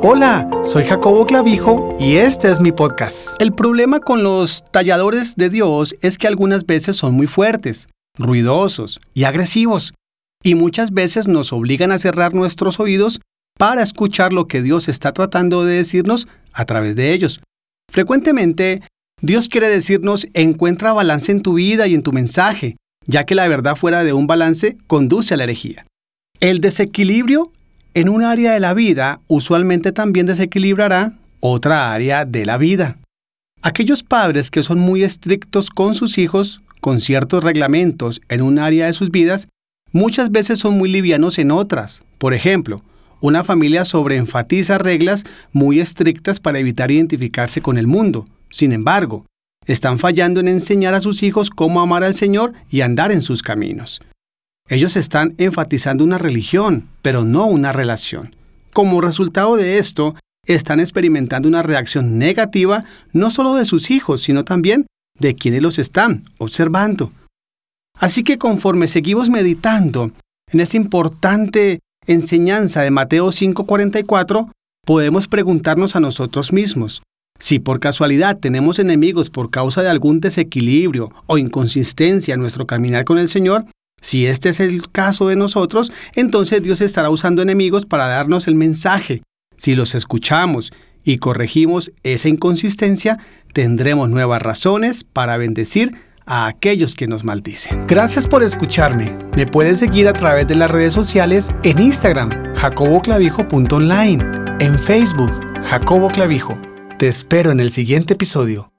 Hola, soy Jacobo Clavijo y este es mi podcast. El problema con los talladores de Dios es que algunas veces son muy fuertes, ruidosos y agresivos, y muchas veces nos obligan a cerrar nuestros oídos para escuchar lo que Dios está tratando de decirnos a través de ellos. Frecuentemente, Dios quiere decirnos encuentra balance en tu vida y en tu mensaje, ya que la verdad fuera de un balance conduce a la herejía. El desequilibrio en un área de la vida usualmente también desequilibrará otra área de la vida. Aquellos padres que son muy estrictos con sus hijos, con ciertos reglamentos en un área de sus vidas, muchas veces son muy livianos en otras. Por ejemplo, una familia sobreenfatiza reglas muy estrictas para evitar identificarse con el mundo. Sin embargo, están fallando en enseñar a sus hijos cómo amar al Señor y andar en sus caminos. Ellos están enfatizando una religión, pero no una relación. Como resultado de esto, están experimentando una reacción negativa no solo de sus hijos, sino también de quienes los están observando. Así que conforme seguimos meditando en esta importante enseñanza de Mateo 5:44, podemos preguntarnos a nosotros mismos, si por casualidad tenemos enemigos por causa de algún desequilibrio o inconsistencia en nuestro caminar con el Señor, si este es el caso de nosotros, entonces Dios estará usando enemigos para darnos el mensaje. Si los escuchamos y corregimos esa inconsistencia, tendremos nuevas razones para bendecir a aquellos que nos maldicen. Gracias por escucharme. Me puedes seguir a través de las redes sociales en Instagram, jacoboclavijo.online, en Facebook, Jacobo Clavijo. Te espero en el siguiente episodio.